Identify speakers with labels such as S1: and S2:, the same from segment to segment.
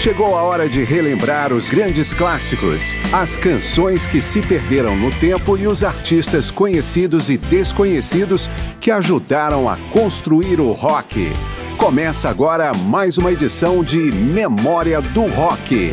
S1: Chegou a hora de relembrar os grandes clássicos, as canções que se perderam no tempo e os artistas conhecidos e desconhecidos que ajudaram a construir o rock. Começa agora mais uma edição de Memória do Rock.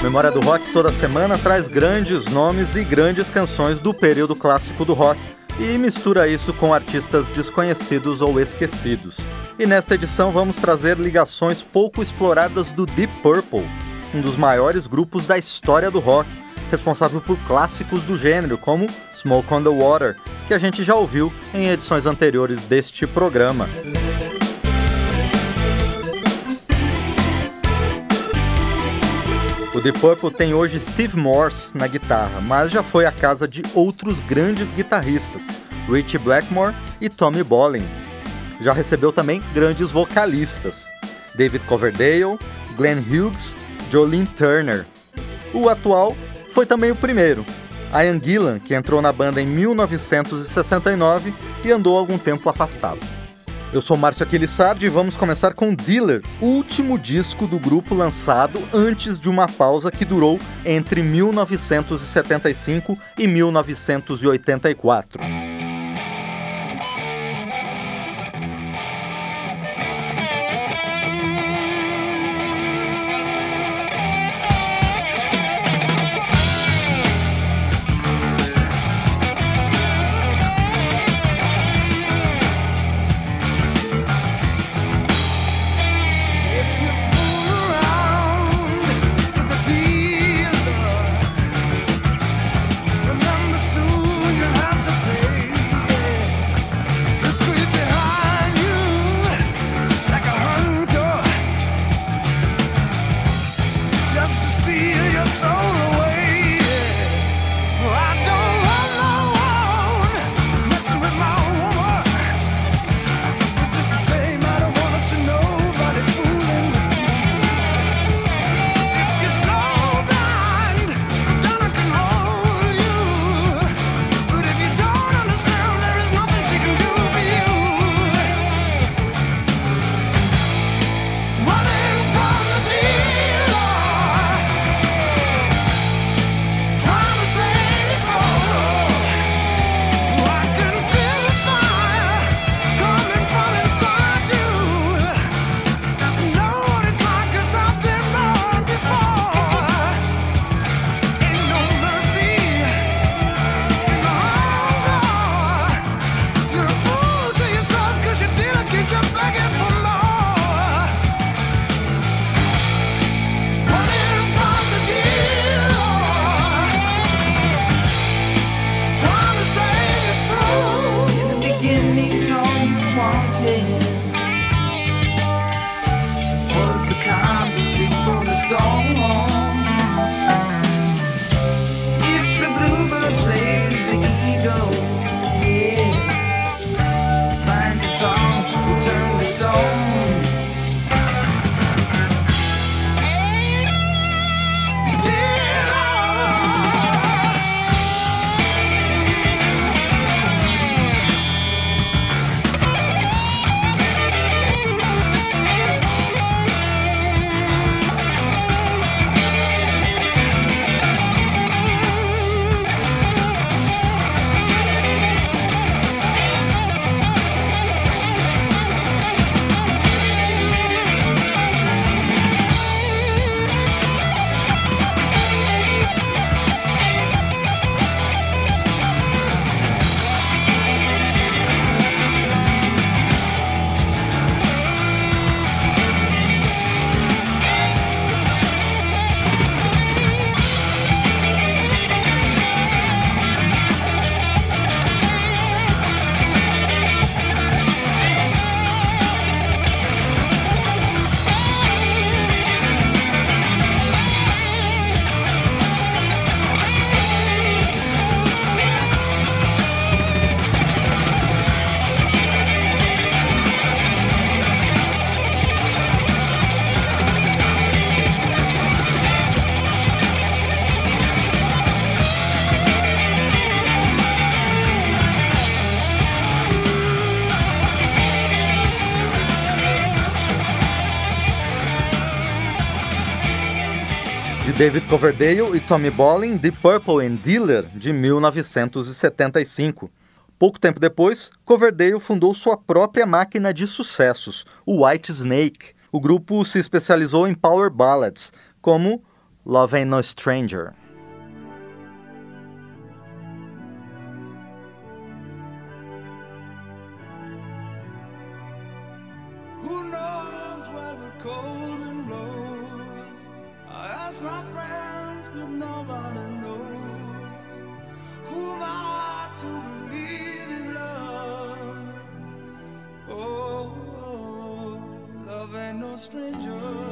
S2: Memória do Rock toda semana traz grandes nomes e grandes canções do período clássico do rock e mistura isso com artistas desconhecidos ou esquecidos. E nesta edição vamos trazer ligações pouco exploradas do Deep Purple, um dos maiores grupos da história do rock, responsável por clássicos do gênero como Smoke on the Water, que a gente já ouviu em edições anteriores deste programa. O Deep Purple tem hoje Steve Morse na guitarra, mas já foi a casa de outros grandes guitarristas, Richie Blackmore e Tommy Bolin, já recebeu também grandes vocalistas: David Coverdale, Glenn Hughes, Jolene Turner. O atual foi também o primeiro, Ian Gillan, que entrou na banda em 1969 e andou algum tempo afastado. Eu sou Márcio Aquilissardi e vamos começar com Dealer, último disco do grupo lançado antes de uma pausa que durou entre 1975 e 1984.
S3: David Coverdale e Tommy Bolin, The Purple and Dealer, de 1975. Pouco tempo depois, Coverdale fundou sua própria máquina de sucessos, o White Snake. O grupo se especializou em power ballads, como Love Ain't No Stranger. my friends, but nobody knows who am I to believe in love. Oh, oh, oh love ain't no stranger.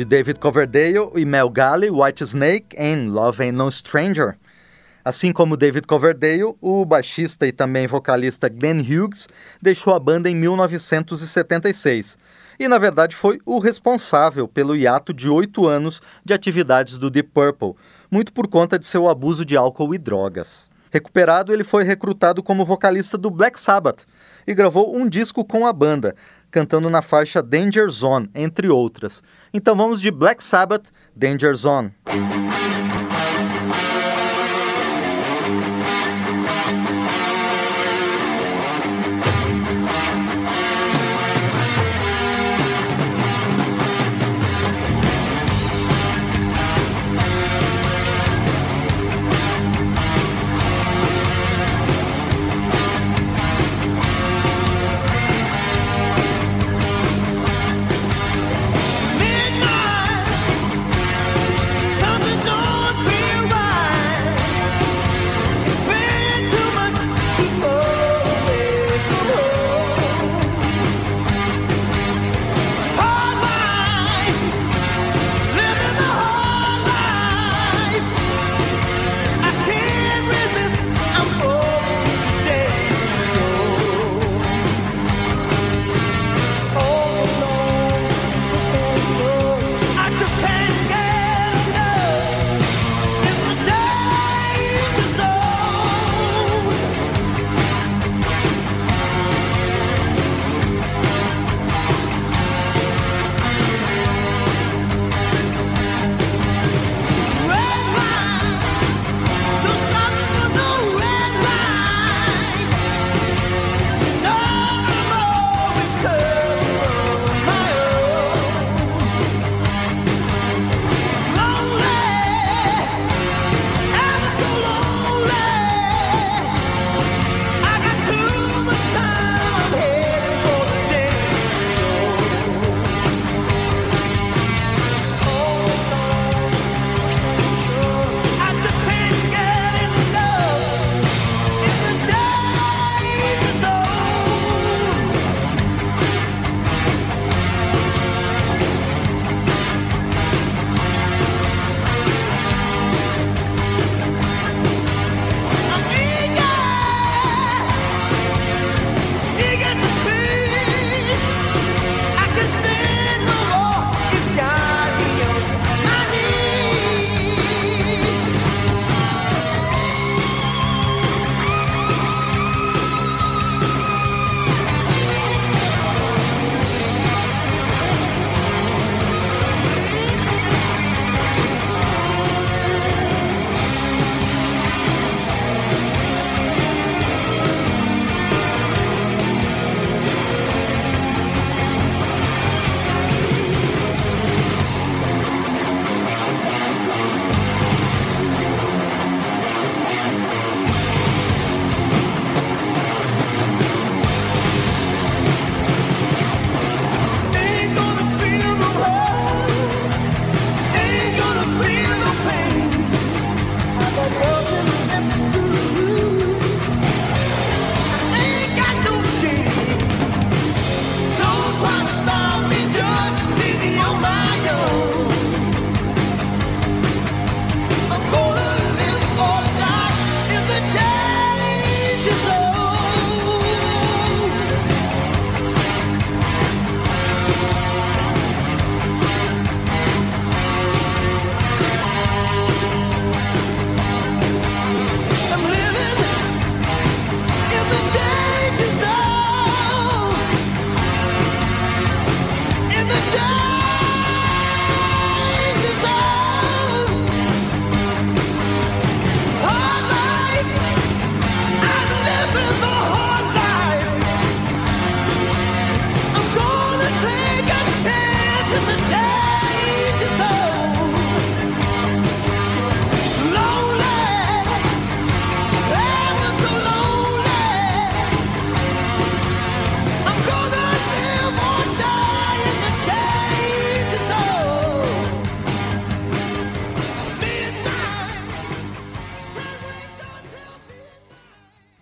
S3: De David Coverdale e Mel Galley, White Snake em Love Ain't No Stranger. Assim como David Coverdale, o baixista e também vocalista Glenn Hughes deixou a banda em 1976 e, na verdade, foi o responsável pelo hiato de oito anos de atividades do Deep Purple, muito por conta de seu abuso de álcool e drogas. Recuperado, ele foi recrutado como vocalista do Black Sabbath e gravou um disco com a banda, cantando na faixa Danger Zone, entre outras. Então vamos de Black Sabbath, Danger Zone.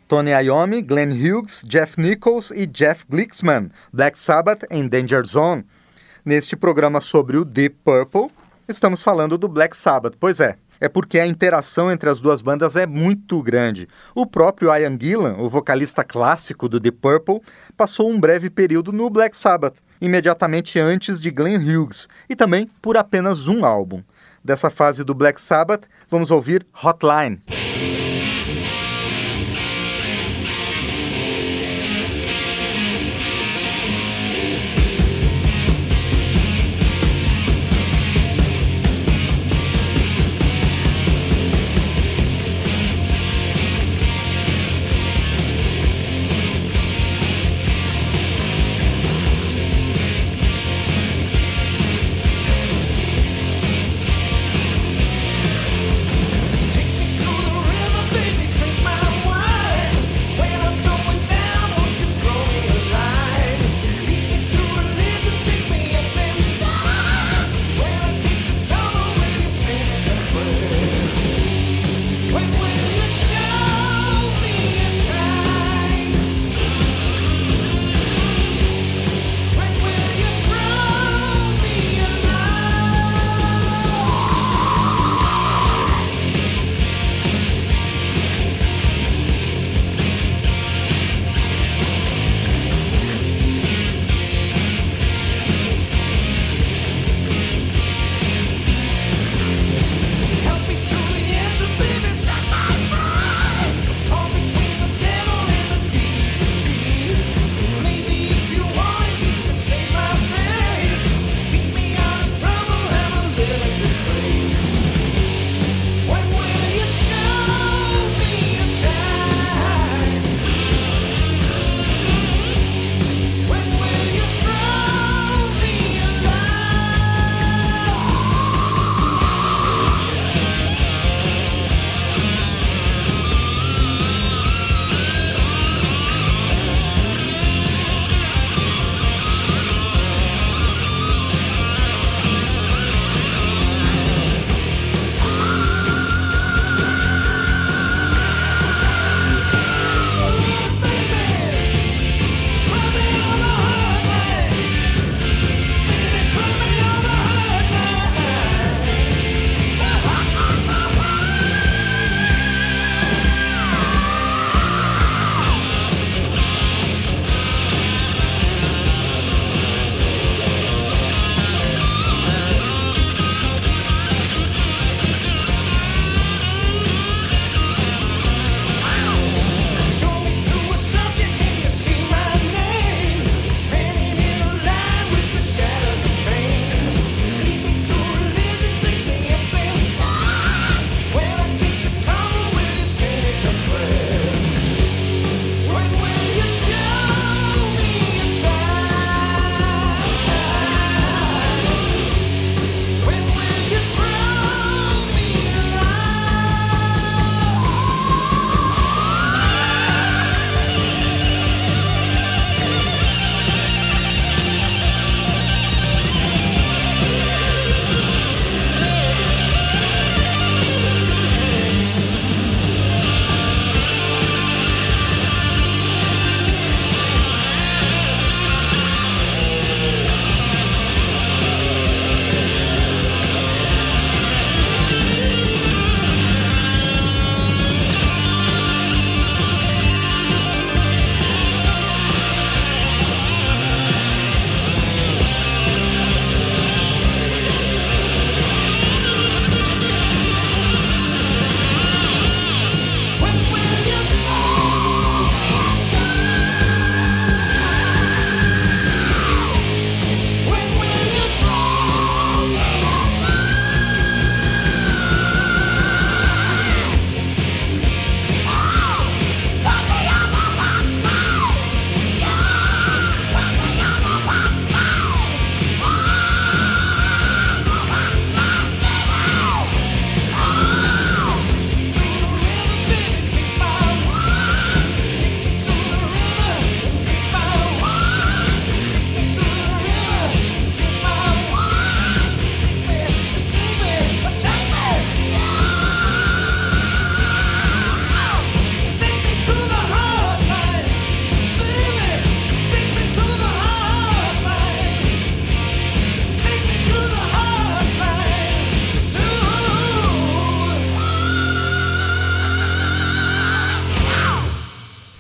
S2: Tony Iommi, Glenn Hughes, Jeff Nichols e Jeff Glicksman, Black Sabbath em Danger Zone. Neste programa sobre o Deep Purple, estamos falando do Black Sabbath, pois é. É porque a interação entre as duas bandas é muito grande. O próprio Ian Gillan, o vocalista clássico do Deep Purple, passou um breve período no Black Sabbath, imediatamente antes de Glenn Hughes, e também por apenas um álbum. Dessa fase do Black Sabbath, vamos ouvir Hotline.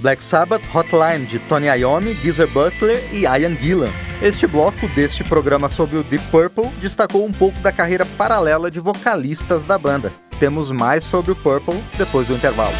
S2: Black Sabbath Hotline de Tony Iommi, Geezer Butler e Ian Gillan. Este bloco deste programa sobre o Deep Purple destacou um pouco da carreira paralela de vocalistas da banda. Temos mais sobre o Purple depois do intervalo.